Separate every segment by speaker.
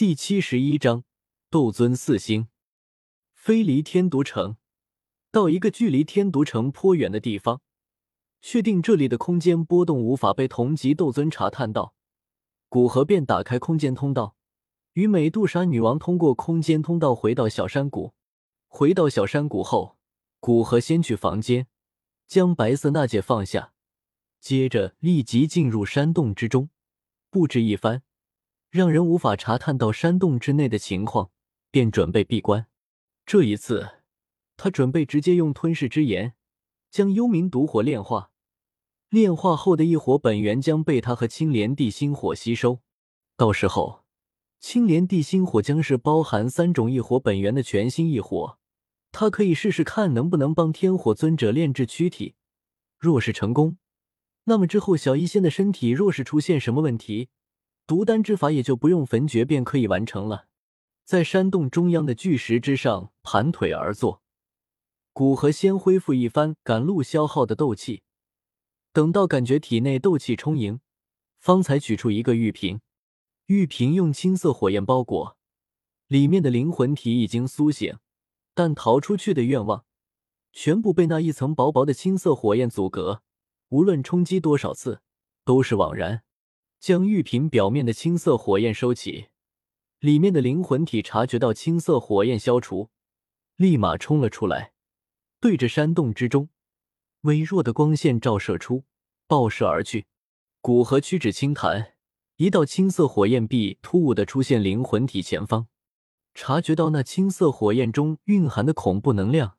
Speaker 1: 第七十一章斗尊四星。飞离天毒城，到一个距离天毒城颇远的地方，确定这里的空间波动无法被同级斗尊查探到，古河便打开空间通道，与美杜莎女王通过空间通道回到小山谷。回到小山谷后，古河先去房间，将白色纳戒放下，接着立即进入山洞之中，布置一番。让人无法查探到山洞之内的情况，便准备闭关。这一次，他准备直接用吞噬之炎将幽冥毒火炼化。炼化后的异火本源将被他和青莲地心火吸收。到时候，青莲地心火将是包含三种异火本源的全新异火。他可以试试看能不能帮天火尊者炼制躯体。若是成功，那么之后小医仙的身体若是出现什么问题，独丹之法也就不用焚诀便可以完成了。在山洞中央的巨石之上盘腿而坐，古河先恢复一番赶路消耗的斗气，等到感觉体内斗气充盈，方才取出一个玉瓶。玉瓶用青色火焰包裹，里面的灵魂体已经苏醒，但逃出去的愿望全部被那一层薄薄的青色火焰阻隔，无论冲击多少次都是枉然。将玉瓶表面的青色火焰收起，里面的灵魂体察觉到青色火焰消除，立马冲了出来，对着山洞之中微弱的光线照射出，爆射而去。古河屈指轻弹，一道青色火焰壁突兀的出现灵魂体前方。察觉到那青色火焰中蕴含的恐怖能量，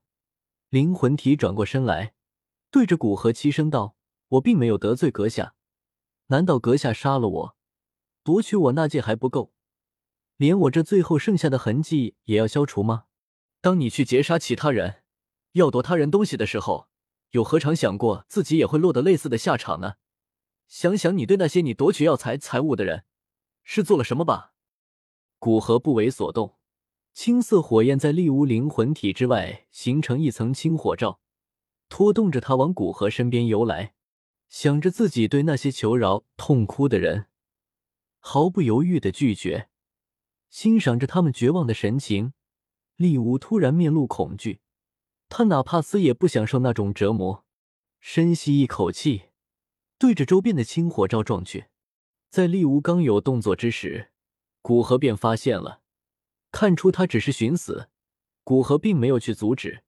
Speaker 1: 灵魂体转过身来，对着古河齐声道：“我并没有得罪阁下。”难道阁下杀了我，夺取我那戒还不够，连我这最后剩下的痕迹也要消除吗？当你去劫杀其他人，要夺他人东西的时候，又何尝想过自己也会落得类似的下场呢？想想你对那些你夺取药材财物的人，是做了什么吧？古河不为所动，青色火焰在力无灵魂体之外形成一层青火罩，拖动着他往古河身边游来。想着自己对那些求饶、痛哭的人毫不犹豫的拒绝，欣赏着他们绝望的神情，丽无突然面露恐惧。他哪怕死也不想受那种折磨。深吸一口气，对着周边的青火罩撞去。在丽无刚有动作之时，古河便发现了，看出他只是寻死。古河并没有去阻止。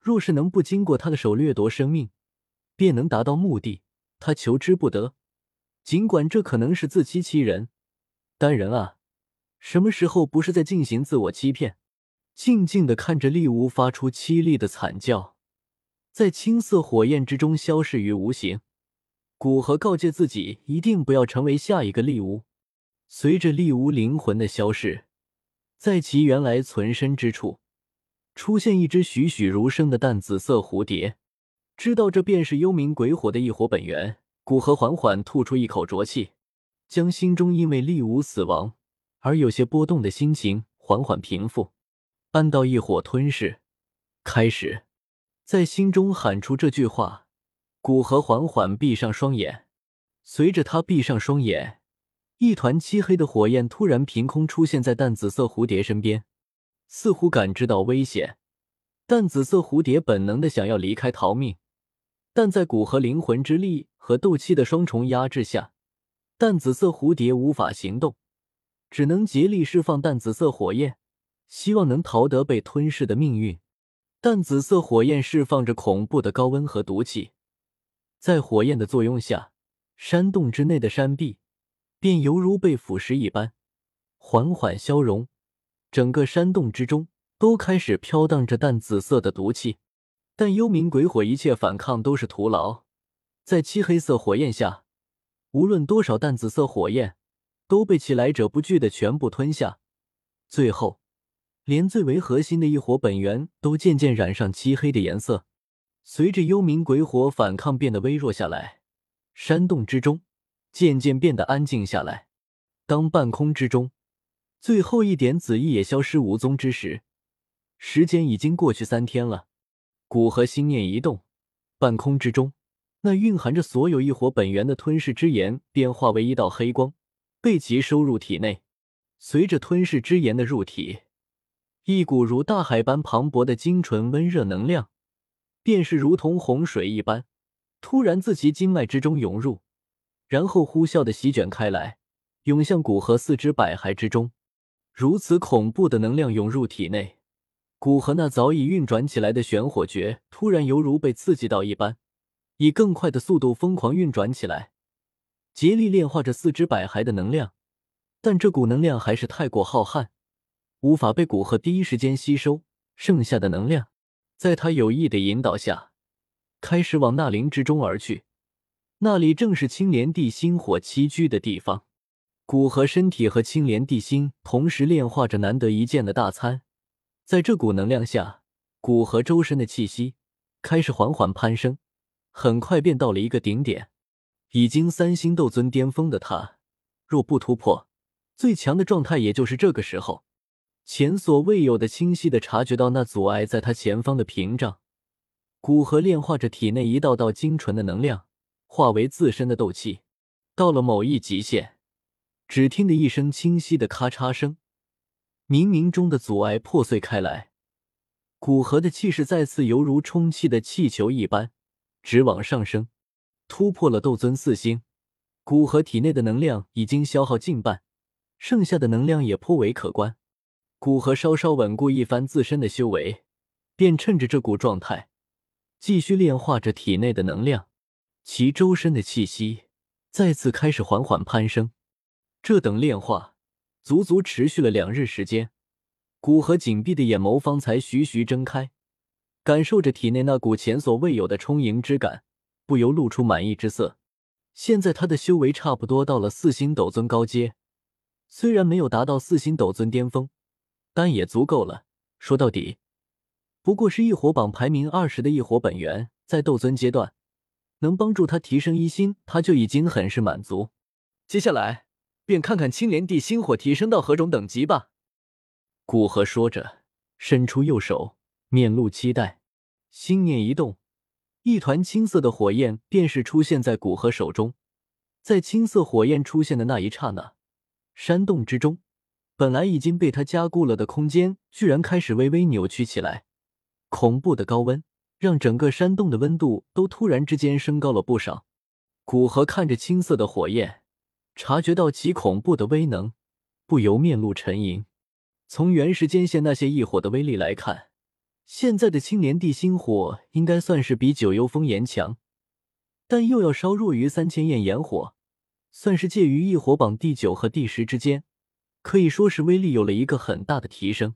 Speaker 1: 若是能不经过他的手掠夺生命，便能达到目的。他求之不得，尽管这可能是自欺欺人，但人啊，什么时候不是在进行自我欺骗？静静的看着厉无发出凄厉的惨叫，在青色火焰之中消逝于无形。古河告诫自己，一定不要成为下一个厉无。随着厉无灵魂的消逝，在其原来存身之处，出现一只栩栩如生的淡紫色蝴蝶。知道这便是幽冥鬼火的一火本源，古河缓缓吐出一口浊气，将心中因为厉无死亡而有些波动的心情缓缓平复。按道异火吞噬开始，在心中喊出这句话，古河缓缓闭上双眼。随着他闭上双眼，一团漆黑的火焰突然凭空出现在淡紫色蝴蝶身边，似乎感知到危险。淡紫色蝴蝶本能的想要离开逃命。但在骨和灵魂之力和斗气的双重压制下，淡紫色蝴蝶无法行动，只能竭力释放淡紫色火焰，希望能逃得被吞噬的命运。淡紫色火焰释放着恐怖的高温和毒气，在火焰的作用下，山洞之内的山壁便犹如被腐蚀一般，缓缓消融。整个山洞之中都开始飘荡着淡紫色的毒气。但幽冥鬼火一切反抗都是徒劳，在漆黑色火焰下，无论多少淡紫色火焰都被其来者不拒的全部吞下。最后，连最为核心的一火本源都渐渐染上漆黑的颜色。随着幽冥鬼火反抗变得微弱下来，山洞之中渐渐变得安静下来。当半空之中最后一点紫意也消失无踪之时，时间已经过去三天了。古河心念一动，半空之中，那蕴含着所有异火本源的吞噬之炎便化为一道黑光，被其收入体内。随着吞噬之炎的入体，一股如大海般磅礴的精纯温热能量，便是如同洪水一般，突然自其经脉之中涌入，然后呼啸的席卷开来，涌向古河四肢百骸之中。如此恐怖的能量涌入体内，古河那早已运转起来的玄火诀突然犹如被刺激到一般，以更快的速度疯狂运转起来，竭力炼化着四肢百骸的能量。但这股能量还是太过浩瀚，无法被古河第一时间吸收。剩下的能量，在他有意的引导下，开始往纳灵之中而去。那里正是青莲地心火栖居的地方。古河身体和青莲地心同时炼化着难得一见的大餐，在这股能量下，古河周身的气息开始缓缓攀升，很快便到了一个顶点。已经三星斗尊巅峰的他，若不突破。最强的状态，也就是这个时候，前所未有的清晰的察觉到那阻碍在他前方的屏障。古河炼化着体内一道道精纯的能量，化为自身的斗气。到了某一极限，只听得一声清晰的咔嚓声，冥冥中的阻碍破碎开来。古河的气势再次犹如充气的气球一般，直往上升，突破了斗尊四星。古河体内的能量已经消耗近半。剩下的能量也颇为可观，古河稍稍稳固一番自身的修为，便趁着这股状态，继续炼化着体内的能量，其周身的气息再次开始缓缓攀升。这等炼化足足持续了两日时间，古河紧闭的眼眸方才徐徐睁开，感受着体内那股前所未有的充盈之感，不由露出满意之色。现在他的修为差不多到了四星斗尊高阶。虽然没有达到四星斗尊巅峰，但也足够了。说到底，不过是异火榜排名二十的异火本源，在斗尊阶段能帮助他提升一星，他就已经很是满足。接下来便看看青莲地心火提升到何种等级吧。古河说着，伸出右手，面露期待，心念一动，一团青色的火焰便是出现在古河手中。在青色火焰出现的那一刹那。山洞之中，本来已经被他加固了的空间，居然开始微微扭曲起来。恐怖的高温让整个山洞的温度都突然之间升高了不少。古河看着青色的火焰，察觉到其恐怖的威能，不由面露沉吟。从原始间线那些异火的威力来看，现在的青莲地心火应该算是比九幽风炎强，但又要稍弱于三千焰炎火。算是介于异火榜第九和第十之间，可以说是威力有了一个很大的提升。